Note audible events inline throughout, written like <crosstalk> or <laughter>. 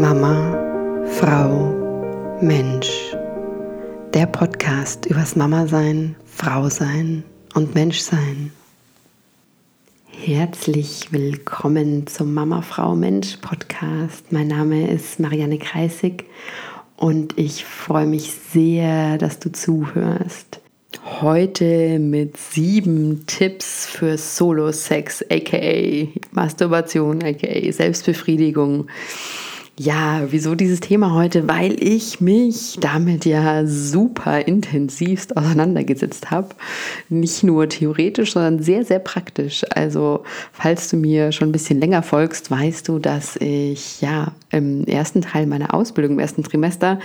Mama, Frau, Mensch. Der Podcast übers Mama sein, Frau sein und Mensch sein. Herzlich willkommen zum Mama, Frau, Mensch Podcast. Mein Name ist Marianne Kreisig und ich freue mich sehr, dass du zuhörst. Heute mit sieben Tipps für Solo-Sex, aka Masturbation, aka Selbstbefriedigung. Ja, wieso dieses Thema heute? Weil ich mich damit ja super intensivst auseinandergesetzt habe. Nicht nur theoretisch, sondern sehr, sehr praktisch. Also, falls du mir schon ein bisschen länger folgst, weißt du, dass ich ja im ersten Teil meiner Ausbildung, im ersten Trimester,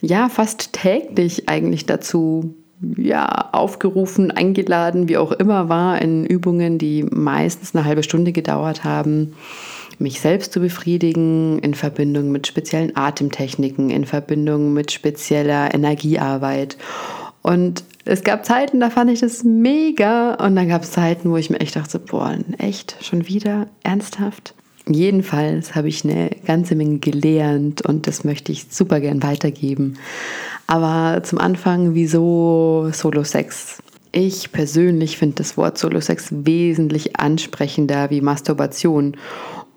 ja fast täglich eigentlich dazu ja, aufgerufen, eingeladen, wie auch immer war, in Übungen, die meistens eine halbe Stunde gedauert haben mich selbst zu befriedigen in Verbindung mit speziellen Atemtechniken, in Verbindung mit spezieller Energiearbeit. Und es gab Zeiten, da fand ich das mega. Und dann gab es Zeiten, wo ich mir echt dachte, boah, echt, schon wieder, ernsthaft. Jedenfalls habe ich eine ganze Menge gelernt und das möchte ich super gern weitergeben. Aber zum Anfang, wieso Solo-Sex? Ich persönlich finde das Wort Solo-Sex wesentlich ansprechender wie Masturbation.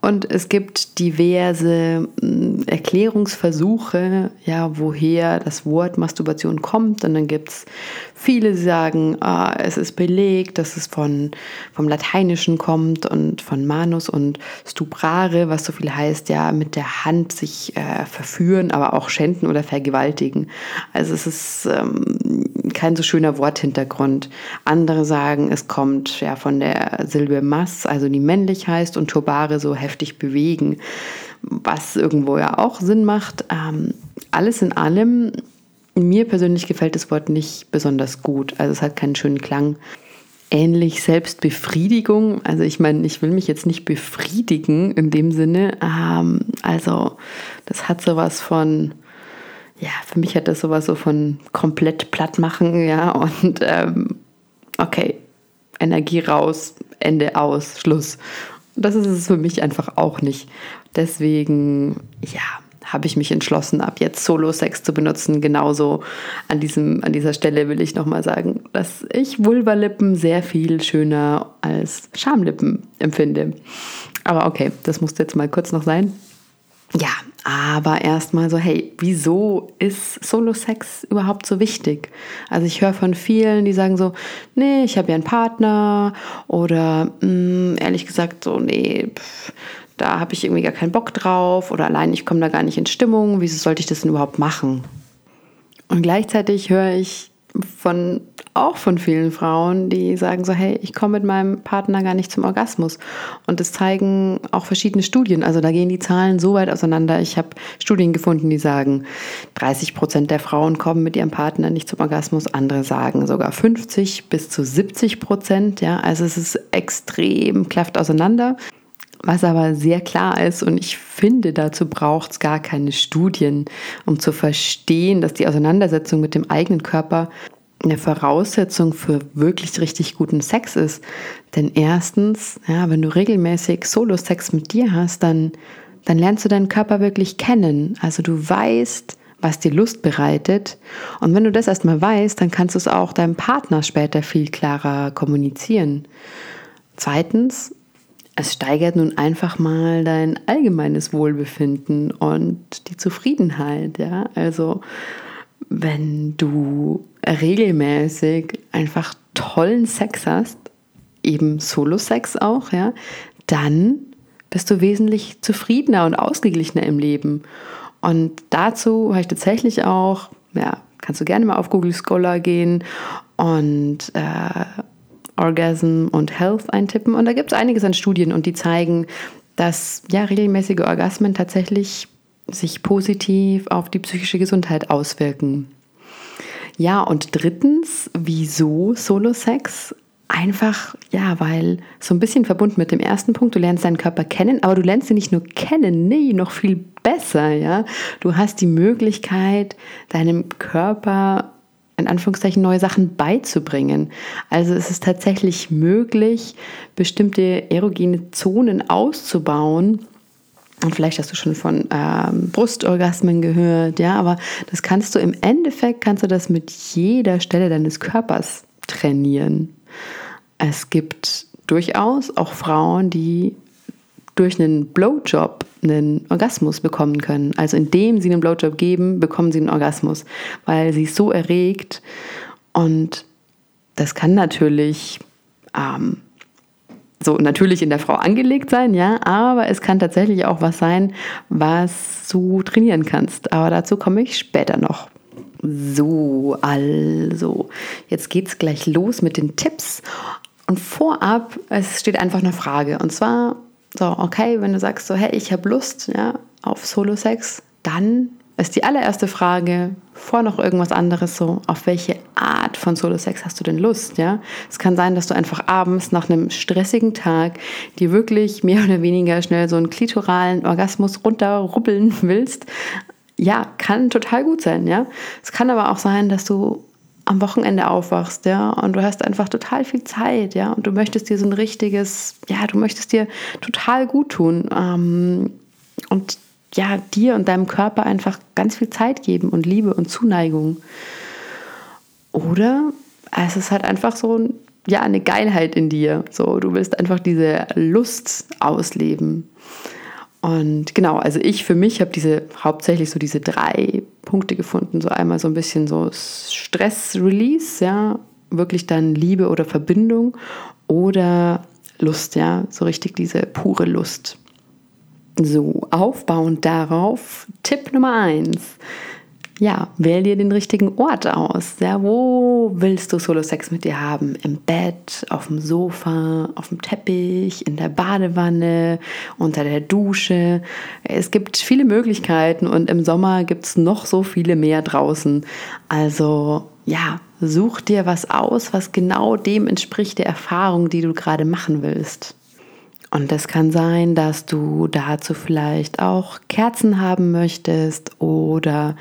Und es gibt diverse hm, Erklärungsversuche, ja, woher das Wort Masturbation kommt. Und dann gibt es viele, die sagen, ah, es ist belegt, dass es von, vom Lateinischen kommt und von manus und stuprare, was so viel heißt, ja, mit der Hand sich äh, verführen, aber auch schänden oder vergewaltigen. Also es ist ähm, kein so schöner Worthintergrund. Andere sagen, es kommt ja von der Silbe mas, also die männlich heißt, und turbare so heftig heftig bewegen, was irgendwo ja auch Sinn macht. Ähm, alles in allem, mir persönlich gefällt das Wort nicht besonders gut. Also es hat keinen schönen Klang. Ähnlich Selbstbefriedigung. Also ich meine, ich will mich jetzt nicht befriedigen in dem Sinne. Ähm, also das hat sowas von, ja, für mich hat das sowas so von komplett platt machen, ja, und ähm, okay, Energie raus, Ende aus, Schluss. Das ist es für mich einfach auch nicht. Deswegen, ja, habe ich mich entschlossen, ab jetzt Solo-Sex zu benutzen. Genauso an, diesem, an dieser Stelle will ich nochmal sagen, dass ich Vulvalippen sehr viel schöner als Schamlippen empfinde. Aber okay, das musste jetzt mal kurz noch sein. Ja, aber erstmal so, hey, wieso ist Solo-Sex überhaupt so wichtig? Also ich höre von vielen, die sagen so, nee, ich habe ja einen Partner oder mh, hm, ehrlich gesagt so, nee, pff, da habe ich irgendwie gar keinen Bock drauf oder allein ich komme da gar nicht in Stimmung, wieso sollte ich das denn überhaupt machen? Und gleichzeitig höre ich von auch von vielen Frauen, die sagen so, hey, ich komme mit meinem Partner gar nicht zum Orgasmus. Und das zeigen auch verschiedene Studien. Also da gehen die Zahlen so weit auseinander. Ich habe Studien gefunden, die sagen, 30 Prozent der Frauen kommen mit ihrem Partner nicht zum Orgasmus. Andere sagen sogar 50 bis zu 70 Prozent. Ja, also es ist extrem klafft auseinander. Was aber sehr klar ist, und ich finde, dazu braucht es gar keine Studien, um zu verstehen, dass die Auseinandersetzung mit dem eigenen Körper eine Voraussetzung für wirklich richtig guten Sex ist. Denn erstens, ja, wenn du regelmäßig Solo-Sex mit dir hast, dann, dann lernst du deinen Körper wirklich kennen. Also du weißt, was dir Lust bereitet. Und wenn du das erstmal weißt, dann kannst du es auch deinem Partner später viel klarer kommunizieren. Zweitens, es steigert nun einfach mal dein allgemeines Wohlbefinden und die Zufriedenheit, ja. Also wenn du regelmäßig einfach tollen Sex hast, eben Solo-Sex auch, ja, dann bist du wesentlich zufriedener und ausgeglichener im Leben. Und dazu habe ich tatsächlich auch, ja, kannst du gerne mal auf Google Scholar gehen und äh, Orgasm und Health eintippen. Und da gibt es einiges an Studien und die zeigen, dass ja regelmäßige Orgasmen tatsächlich sich positiv auf die psychische Gesundheit auswirken. Ja, und drittens, wieso Solo-Sex? Einfach, ja, weil so ein bisschen verbunden mit dem ersten Punkt, du lernst deinen Körper kennen, aber du lernst ihn nicht nur kennen, nee, noch viel besser, ja. Du hast die Möglichkeit, deinem Körper in Anführungszeichen neue Sachen beizubringen. Also es ist tatsächlich möglich, bestimmte erogene Zonen auszubauen, Und vielleicht hast du schon von ähm, Brustorgasmen gehört, ja, aber das kannst du im Endeffekt, kannst du das mit jeder Stelle deines Körpers trainieren. Es gibt durchaus auch Frauen, die durch einen Blowjob einen Orgasmus bekommen können. Also indem sie einen Blowjob geben, bekommen sie einen Orgasmus, weil sie so erregt. Und das kann natürlich ähm, so natürlich in der Frau angelegt sein, ja, aber es kann tatsächlich auch was sein, was du trainieren kannst. Aber dazu komme ich später noch. So, also, jetzt geht es gleich los mit den Tipps. Und vorab, es steht einfach eine Frage. Und zwar, so, okay, wenn du sagst so, hey, ich habe Lust ja, auf Solo-Sex, dann ist die allererste Frage, vor noch irgendwas anderes so, auf welche Art von Solo-Sex hast du denn Lust, ja? Es kann sein, dass du einfach abends nach einem stressigen Tag dir wirklich mehr oder weniger schnell so einen klitoralen Orgasmus runterrubbeln willst. Ja, kann total gut sein, ja? Es kann aber auch sein, dass du am Wochenende aufwachst, ja, und du hast einfach total viel Zeit, ja, und du möchtest dir so ein richtiges, ja, du möchtest dir total gut tun. Ähm, und ja, dir und deinem Körper einfach ganz viel Zeit geben und Liebe und Zuneigung. Oder es ist halt einfach so ja, eine Geilheit in dir. So, du willst einfach diese Lust ausleben. Und genau, also ich für mich habe diese hauptsächlich so diese drei Punkte gefunden. So einmal so ein bisschen so Stress-Release, ja, wirklich dann Liebe oder Verbindung oder Lust, ja, so richtig diese pure Lust. So, aufbauend darauf, Tipp Nummer eins. Ja, wähl dir den richtigen Ort aus. Ja, wo willst du Solo-Sex mit dir haben? Im Bett, auf dem Sofa, auf dem Teppich, in der Badewanne, unter der Dusche. Es gibt viele Möglichkeiten und im Sommer gibt es noch so viele mehr draußen. Also ja, such dir was aus, was genau dem entspricht der Erfahrung, die du gerade machen willst. Und es kann sein, dass du dazu vielleicht auch Kerzen haben möchtest oder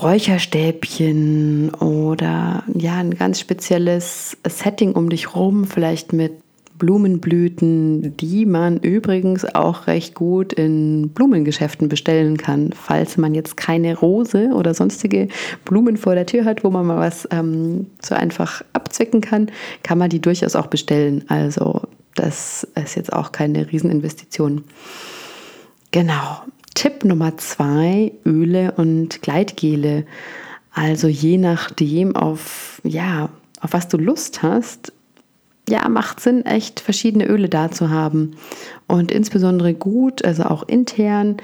Räucherstäbchen oder ja, ein ganz spezielles Setting um dich rum, vielleicht mit Blumenblüten, die man übrigens auch recht gut in Blumengeschäften bestellen kann. Falls man jetzt keine Rose oder sonstige Blumen vor der Tür hat, wo man mal was ähm, so einfach abzwicken kann, kann man die durchaus auch bestellen. Also das ist jetzt auch keine Rieseninvestition. Genau. Tipp Nummer zwei, Öle und Gleitgele. Also je nachdem, auf, ja, auf was du Lust hast, ja, macht Sinn, echt verschiedene Öle da zu haben. Und insbesondere gut, also auch intern,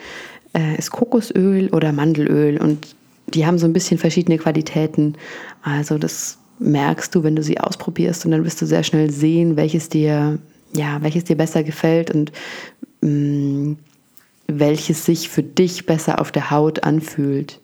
äh, ist Kokosöl oder Mandelöl. Und die haben so ein bisschen verschiedene Qualitäten. Also das merkst du, wenn du sie ausprobierst und dann wirst du sehr schnell sehen, welches dir ja, welches dir besser gefällt und mh, mm, welches sich für dich besser auf der Haut anfühlt.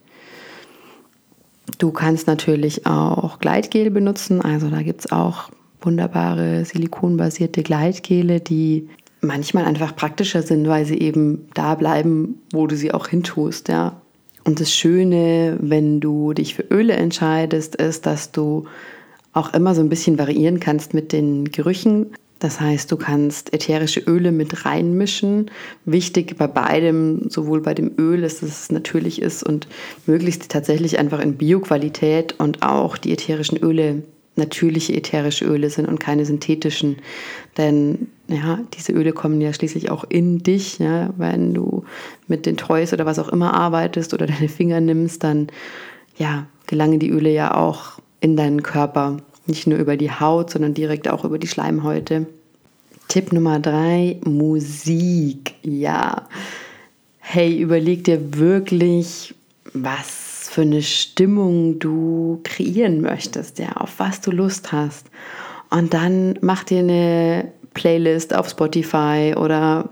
Du kannst natürlich auch Gleitgel benutzen, also da gibt es auch wunderbare silikonbasierte Gleitgele, die manchmal einfach praktischer sind, weil sie eben da bleiben, wo du sie auch hintust, ja. Und das Schöne, wenn du dich für Öle entscheidest, ist, dass du auch immer so ein bisschen variieren kannst mit den Gerüchen. Das heißt, du kannst ätherische Öle mit reinmischen. Wichtig bei beidem, sowohl bei dem Öl, dass es natürlich ist und möglichst tatsächlich einfach in Bioqualität und auch die ätherischen Öle natürliche ätherische Öle sind und keine synthetischen. Denn ja, diese Öle kommen ja schließlich auch in dich. Ja? Wenn du mit den Toys oder was auch immer arbeitest oder <laughs> deine Finger nimmst, dann ja, gelangen die Öle ja auch in deinen Körper. Nicht nur über die Haut, sondern direkt auch über die Schleimhäute. Tipp Nummer drei, Musik. Ja. Hey, überleg dir wirklich, was für eine Stimmung du kreieren möchtest, ja, auf was du Lust hast. Und dann mach dir eine Playlist auf Spotify oder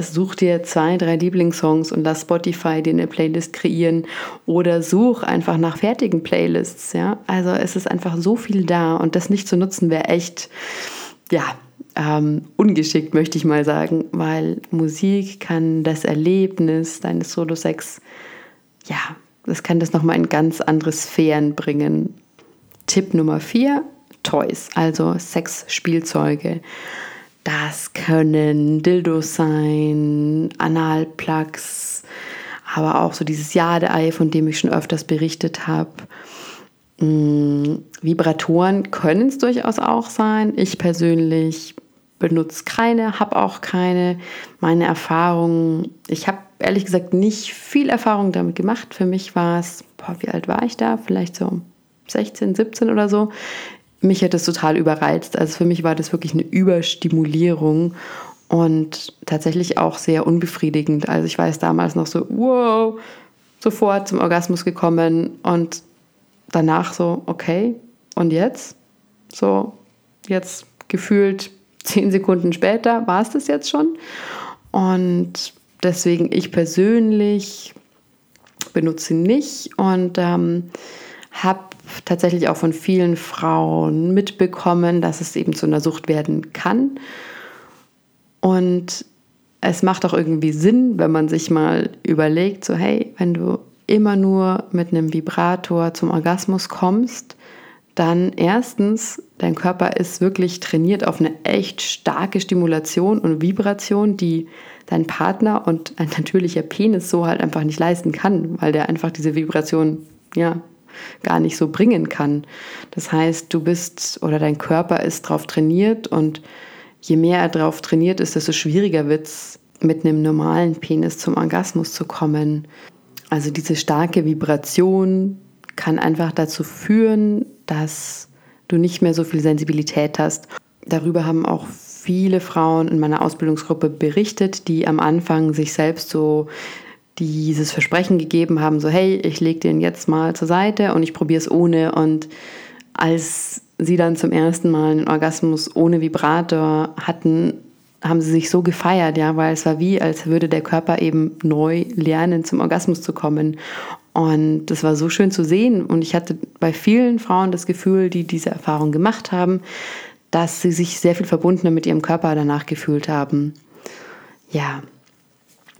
such dir zwei, drei Lieblingssongs und lass Spotify dir eine Playlist kreieren oder such einfach nach fertigen Playlists. Ja? Also es ist einfach so viel da und das nicht zu nutzen wäre echt, ja, ähm, ungeschickt, möchte ich mal sagen, weil Musik kann das Erlebnis deines Solo-Sex, ja, das kann das nochmal in ganz andere Sphären bringen. Tipp Nummer vier, Toys, also Sexspielzeuge. Das können Dildos sein, Analplugs, aber auch so dieses Jade-Ei, von dem ich schon öfters berichtet habe. Mm, Vibratoren können es durchaus auch sein. Ich persönlich benutze keine, habe auch keine. Meine Erfahrungen, ich habe ehrlich gesagt nicht viel Erfahrung damit gemacht. Für mich war es, boah, wie alt war ich da? Vielleicht so 16, 17 oder so. Mich hat das total überreizt. Also für mich war das wirklich eine Überstimulierung und tatsächlich auch sehr unbefriedigend. Also ich weiß damals noch so, wow, sofort zum Orgasmus gekommen und danach so, okay, und jetzt? So, jetzt gefühlt zehn Sekunden später war es das jetzt schon. Und deswegen ich persönlich benutze nicht und ähm, habe tatsächlich auch von vielen Frauen mitbekommen, dass es eben zu einer Sucht werden kann. Und es macht auch irgendwie Sinn, wenn man sich mal überlegt, so hey, wenn du immer nur mit einem Vibrator zum Orgasmus kommst, dann erstens, dein Körper ist wirklich trainiert auf eine echt starke Stimulation und Vibration, die dein Partner und ein <laughs> natürlicher Penis so halt einfach nicht leisten kann, weil der einfach diese Vibration ja gar nicht so bringen kann. Das heißt, du bist oder dein Körper ist darauf trainiert und je mehr er darauf trainiert ist, desto schwieriger wird es, mit einem normalen Penis zum Orgasmus zu kommen. Also diese starke Vibration kann einfach dazu führen, dass du nicht mehr so viel Sensibilität hast. Darüber haben auch viele Frauen in meiner Ausbildungsgruppe berichtet, die am Anfang sich selbst so dieses Versprechen gegeben haben, so hey, ich lege den jetzt mal zur Seite und ich probiere es ohne. Und als sie dann zum ersten Mal einen Orgasmus ohne Vibrator hatten, haben sie sich so gefeiert, ja, weil es war wie, als würde der Körper eben neu lernen, zum Orgasmus zu kommen. Und das war so schön zu sehen. Und ich hatte bei vielen Frauen das Gefühl, die diese Erfahrung gemacht haben, dass sie sich sehr viel verbundener mit ihrem Körper danach gefühlt haben. Ja,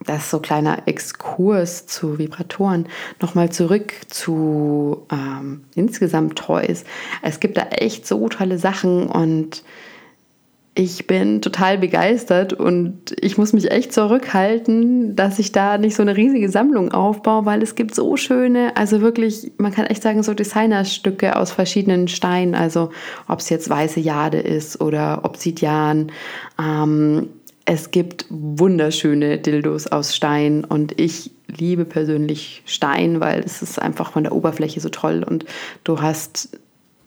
das ist so ein kleiner Exkurs zu Vibratoren. Nochmal zurück zu ähm, insgesamt Toys. Es gibt da echt so tolle Sachen und ich bin total begeistert und ich muss mich echt zurückhalten, dass ich da nicht so eine riesige Sammlung aufbaue, weil es gibt so schöne, also wirklich, man kann echt sagen, so Designerstücke aus verschiedenen Steinen, also ob es jetzt weiße Jade ist oder Obsidian. Ähm, es gibt wunderschöne Dildos aus Stein und ich liebe persönlich Stein, weil es ist einfach von der Oberfläche so toll und du hast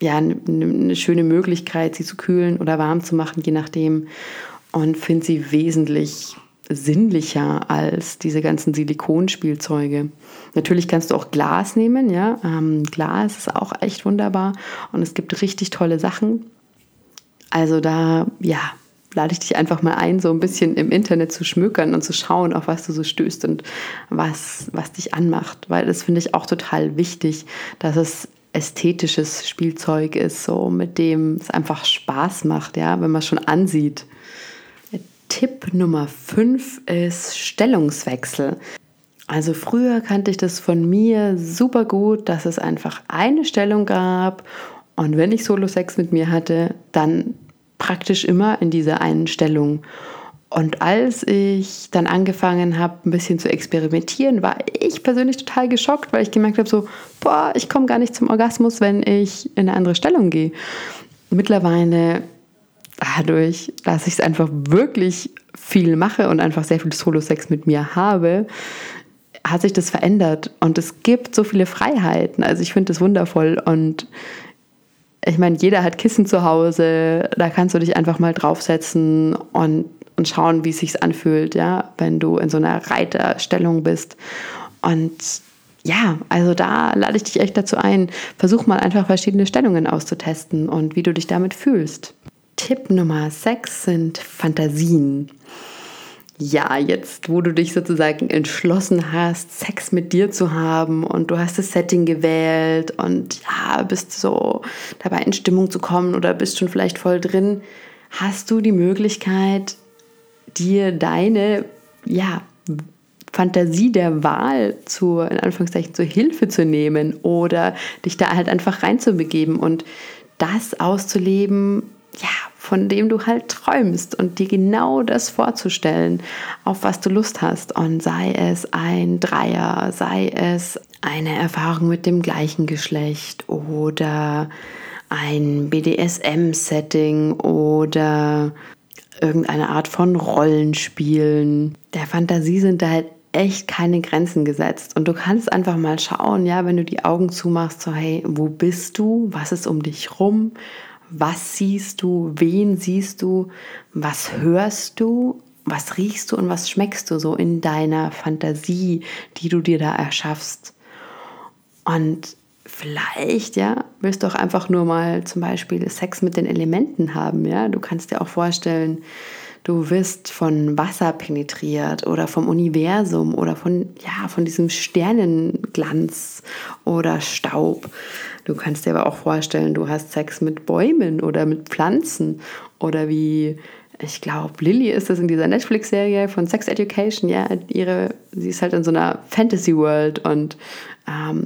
ja, eine, eine schöne Möglichkeit, sie zu kühlen oder warm zu machen, je nachdem. Und finde sie wesentlich sinnlicher als diese ganzen Silikonspielzeuge. Natürlich kannst du auch Glas nehmen, ja. Ähm, Glas ist auch echt wunderbar und es gibt richtig tolle Sachen. Also da, ja, lade ich dich einfach mal ein, so ein bisschen im Internet zu schmökern und zu schauen, auf was du so stößt und was, was dich anmacht. Weil das finde ich auch total wichtig, dass es ästhetisches Spielzeug ist, so mit dem es einfach Spaß macht, ja, wenn man es schon ansieht. Tipp Nummer 5 ist Stellungswechsel. Also früher kannte ich das von mir super gut, dass es einfach eine Stellung gab und wenn ich Solo-Sex mit mir hatte, dann praktisch immer in dieser einen Stellung. Und als ich dann angefangen habe, ein bisschen zu experimentieren, war ich persönlich total geschockt, weil ich gemerkt habe, so, boah, ich komme gar nicht zum Orgasmus, wenn ich in eine andere Stellung gehe. Mittlerweile, dadurch, dass ich es einfach wirklich viel mache und einfach sehr viel Solo-Sex mit mir habe, hat sich das verändert und es gibt so viele Freiheiten. Also ich finde das wundervoll und ich meine, jeder hat Kissen zu Hause, da kannst du dich einfach mal draufsetzen und und schauen, wie es sich anfühlt, ja, wenn du in so einer Reiterstellung bist. Und ja, also da lade ich dich echt dazu ein, versuch mal einfach verschiedene Stellungen auszutesten und wie du dich damit fühlst. Tipp Nummer 6 sind Fantasien. Ja, jetzt, wo du dich sozusagen entschlossen hast, Sex mit dir zu haben und du hast das Setting gewählt und ja, bist so dabei in Stimmung zu kommen oder bist schon vielleicht voll drin, hast du die Möglichkeit, dir deine ja, Fantasie der Wahl zu, in Anführungszeichen, zur Hilfe zu nehmen oder dich da halt einfach reinzubegeben und das auszuleben, ja, von dem du halt träumst und dir genau das vorzustellen, auf was du Lust hast. Und sei es ein Dreier, sei es eine Erfahrung mit dem gleichen Geschlecht oder ein BDSM-Setting oder irgendeine Art von Rollenspielen. Der Fantasie sind da halt echt keine Grenzen gesetzt. Und du kannst einfach mal schauen, ja, wenn du die Augen zumachst, so, hey, wo bist du? Was ist um dich rum? Was siehst du? Wen siehst du? Was hörst du? Was riechst du und was schmeckst du so in deiner Fantasie, die du dir da erschaffst? Und vielleicht, ja, willst du auch einfach nur mal zum Beispiel Sex mit den Elementen haben, ja? Du kannst dir auch vorstellen, du wirst von Wasser penetriert oder vom Universum oder von, ja, von diesem Sternenglanz oder Staub. Du kannst dir aber auch vorstellen, du hast Sex mit Bäumen oder mit Pflanzen oder wie, ich glaube, Lilly ist das in dieser Netflix-Serie von Sex Education, ja, ihre, sie ist halt in so einer Fantasy-World und ähm,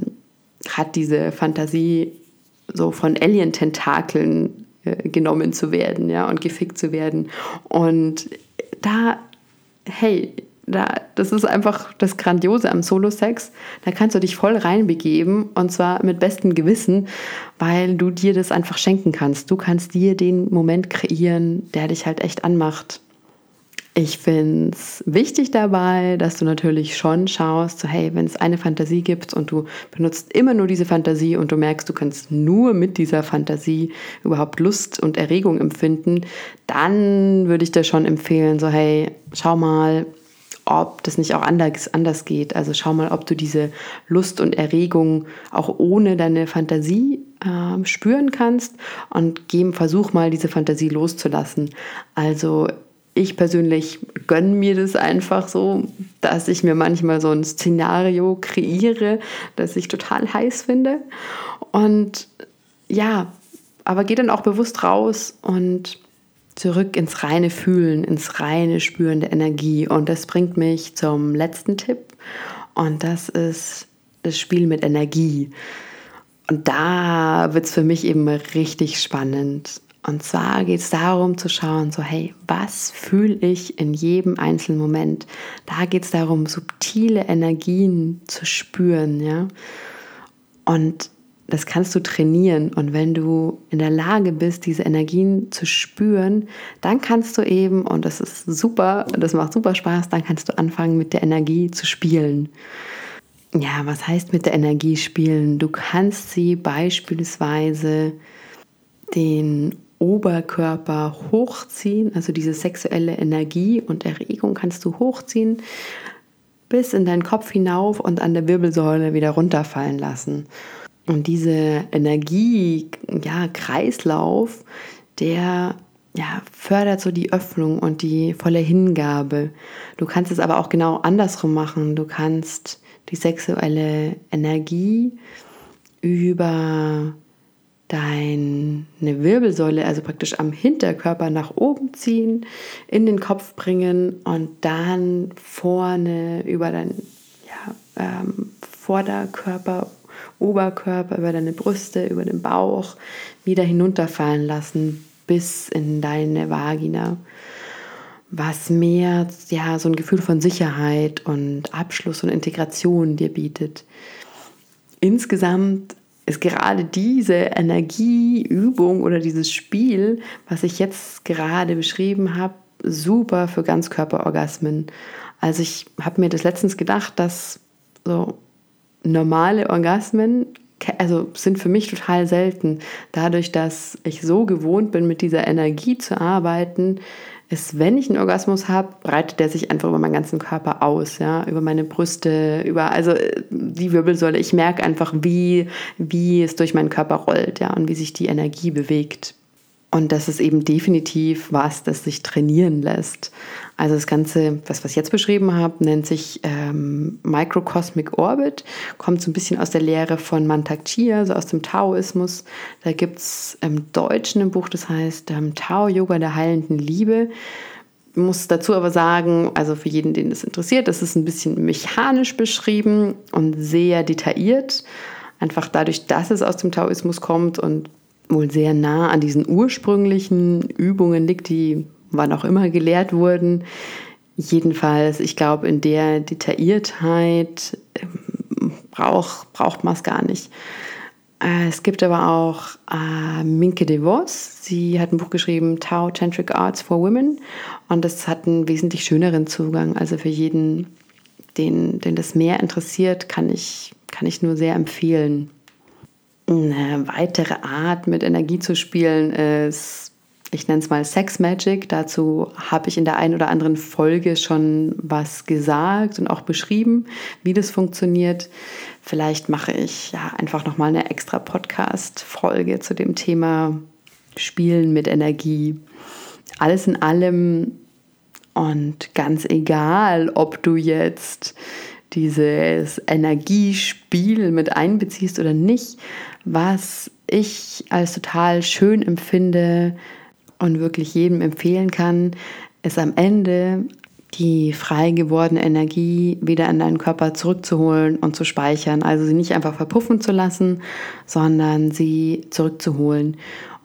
hat diese Fantasie, so von Alien-Tentakeln äh, genommen zu werden, ja, und gefickt zu werden. Und da, hey, da, das ist einfach das Grandiose am Solo-Sex. Da kannst du dich voll reinbegeben und zwar mit bestem Gewissen, weil du dir das einfach schenken kannst. Du kannst dir den Moment kreieren, der dich halt echt anmacht. Ich finde es wichtig dabei, dass du natürlich schon schaust, so hey, wenn es eine Fantasie gibt und du benutzt immer nur diese Fantasie und du merkst, du kannst nur mit dieser Fantasie überhaupt Lust und Erregung empfinden, dann würde ich dir schon empfehlen, so hey, schau mal, ob das nicht auch anders, anders geht. Also schau mal, ob du diese Lust und Erregung auch ohne deine Fantasie äh, spüren kannst und geh, versuch mal, diese Fantasie loszulassen. Also ich persönlich gönne mir das einfach so, dass ich mir manchmal so ein Szenario kreiere, das ich total heiß finde. Und ja, aber gehe dann auch bewusst raus und zurück ins reine Fühlen, ins reine Spüren der Energie. Und das bringt mich zum letzten Tipp. Und das ist das Spiel mit Energie. Und da wird es für mich eben richtig spannend. Und zwar geht es darum zu schauen, so hey, was fühle ich in jedem einzelnen Moment? Da geht es darum, subtile Energien zu spüren, ja. Und das kannst du trainieren. Und wenn du in der Lage bist, diese Energien zu spüren, dann kannst du eben, und das ist super, das macht super Spaß, dann kannst du anfangen, mit der Energie zu spielen. Ja, was heißt mit der Energie spielen? Du kannst sie beispielsweise den Oberkörper hochziehen, also diese sexuelle Energie und Erregung kannst du hochziehen bis in deinen Kopf hinauf und an der Wirbelsäule wieder runterfallen lassen. Und diese Energie, ja, Kreislauf, der ja, fördert so die Öffnung und die volle Hingabe. Du kannst es aber auch genau andersrum machen. Du kannst die sexuelle Energie über deine Wirbelsäule, also praktisch am Hinterkörper nach oben ziehen, in den Kopf bringen und dann vorne über deinen ja, ähm, Vorderkörper, Oberkörper, über deine Brüste, über den Bauch wieder hinunterfallen lassen bis in deine Vagina. Was mehr ja so ein Gefühl von Sicherheit und Abschluss und Integration dir bietet. Insgesamt ist gerade diese Energieübung oder dieses Spiel, was ich jetzt gerade beschrieben habe, super für Ganzkörperorgasmen. Also ich habe mir das letztens gedacht, dass so normale Orgasmen also sind für mich total selten. Dadurch, dass ich so gewohnt bin, mit dieser Energie zu arbeiten, ist, wenn ich einen Orgasmus habe, breitet der sich einfach über meinen ganzen Körper aus, ja, über meine Brüste, über also die Wirbelsäule. Ich merke einfach, wie, wie es durch meinen Körper rollt, ja, und wie sich die Energie bewegt. Und das ist eben definitiv was, das sich trainieren lässt. Also das Ganze, was, was ich jetzt beschrieben habe, nennt sich ähm, Microcosmic Orbit, kommt so ein bisschen aus der Lehre von Mantak Chia, also aus dem Taoismus. Da gibt es im Deutschen ein Buch, das heißt ähm, Tao-Yoga der heilenden Liebe. Ich muss dazu aber sagen, also für jeden, den das interessiert, das ist ein bisschen mechanisch beschrieben und sehr detailliert. Einfach dadurch, dass es aus dem Taoismus kommt und wohl sehr nah an diesen ursprünglichen Übungen liegt, die wann auch immer gelehrt wurden. Jedenfalls, ich glaube, in der Detailliertheit ähm, brauch, braucht man es gar nicht. Äh, es gibt aber auch äh, Minke DeVos. Sie hat ein Buch geschrieben, Tao Tantric Arts for Women. Und das hat einen wesentlich schöneren Zugang. Also für jeden, den, den das mehr interessiert, kann ich, kann ich nur sehr empfehlen. Eine weitere Art, mit Energie zu spielen, ist ich nenne es mal Sex Magic. Dazu habe ich in der einen oder anderen Folge schon was gesagt und auch beschrieben, wie das funktioniert. Vielleicht mache ich ja einfach noch mal eine extra Podcast Folge zu dem Thema Spielen mit Energie. Alles in allem und ganz egal, ob du jetzt dieses Energiespiel mit einbeziehst oder nicht, was ich als total schön empfinde, und wirklich jedem empfehlen kann, ist am Ende die frei gewordene Energie wieder in deinen Körper zurückzuholen und zu speichern. Also sie nicht einfach verpuffen zu lassen, sondern sie zurückzuholen.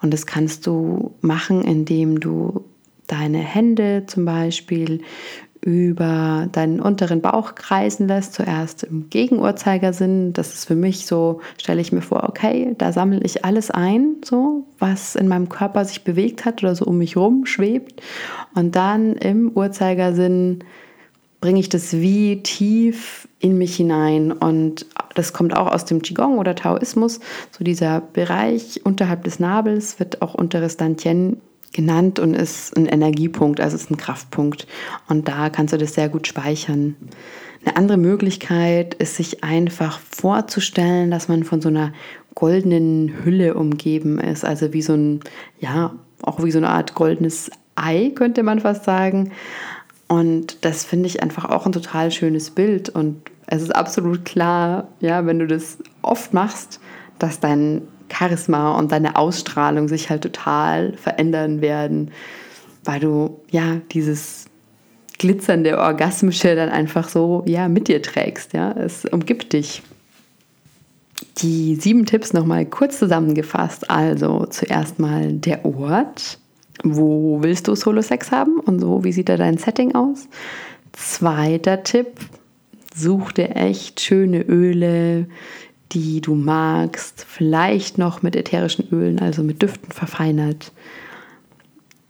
Und das kannst du machen, indem du deine Hände zum Beispiel über deinen unteren Bauch kreisen lässt, zuerst im Gegenuhrzeigersinn. Das ist für mich so, stelle ich mir vor, okay, da sammle ich alles ein, so, was in meinem Körper sich bewegt hat oder so um mich rum schwebt. Und dann im Uhrzeigersinn bringe ich das wie tief in mich hinein. Und das kommt auch aus dem Qigong oder Taoismus. So dieser Bereich unterhalb des Nabels wird auch unteres Dantien genannt und ist ein Energiepunkt, also ist ein Kraftpunkt. Und da kannst du das sehr gut speichern. Eine andere Möglichkeit ist, sich einfach vorzustellen, dass man von so einer goldenen Hülle umgeben ist. Also wie so ein, ja, auch wie so eine Art goldenes Ei, könnte man fast sagen. Und das finde ich einfach auch ein total schönes Bild. Und es ist absolut klar, ja, wenn du das oft machst, dass dein Charisma und deine Ausstrahlung sich halt total verändern werden, weil du ja dieses glitzernde Orgasmische dann einfach so ja mit dir trägst, ja, es umgibt dich. Die sieben Tipps nochmal kurz zusammengefasst. Also zuerst mal der Ort. Wo willst du Solo-Sex haben und so? Wie sieht da dein Setting aus? Zweiter Tipp, such dir echt schöne Öle, die du magst, vielleicht noch mit ätherischen Ölen, also mit Düften verfeinert.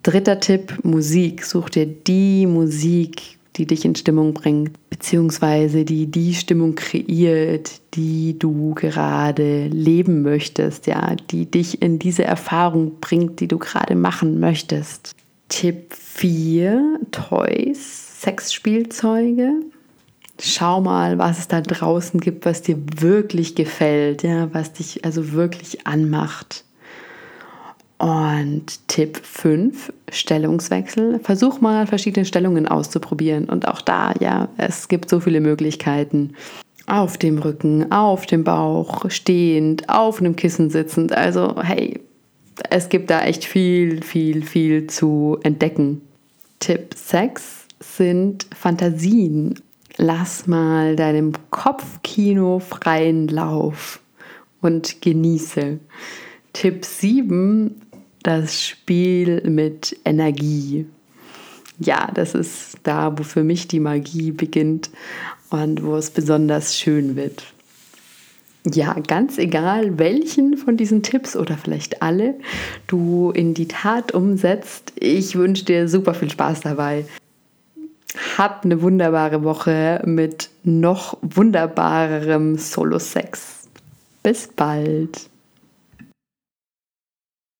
Dritter Tipp, Musik. Such dir die Musik, die dich in Stimmung bringt, beziehungsweise die die Stimmung kreiert, die du gerade leben möchtest, ja, die dich in diese Erfahrung bringt, die du gerade machen möchtest. Tipp 4, Toys, Sexspielzeuge schau mal, was es da draußen gibt, was dir wirklich gefällt, ja, was dich also wirklich anmacht. Und Tipp 5, Stellungswechsel. Versuch mal verschiedene Stellungen auszuprobieren. Und auch da, ja, es gibt so viele Möglichkeiten. Auf dem Rücken, auf dem Bauch, stehend, auf einem Kissen sitzend. Also, hey, es gibt da echt viel, viel, viel zu entdecken. Tipp 6 sind Fantasien lass mal deinem Kopfkino freien Lauf und genieße. Tipp 7, das Spiel mit Energie. Ja, das ist da, wo für mich die Magie beginnt und wo es besonders schön wird. Ja, ganz egal, welchen von diesen Tipps oder vielleicht alle du in die Tat umsetzt, ich wünsche dir super viel Spaß dabei. Hab eine wunderbare Woche mit noch wunderbarerem Solo-Sex. Bis bald.